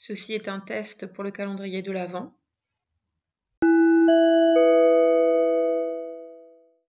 Ceci est un test pour le calendrier de l'Avent.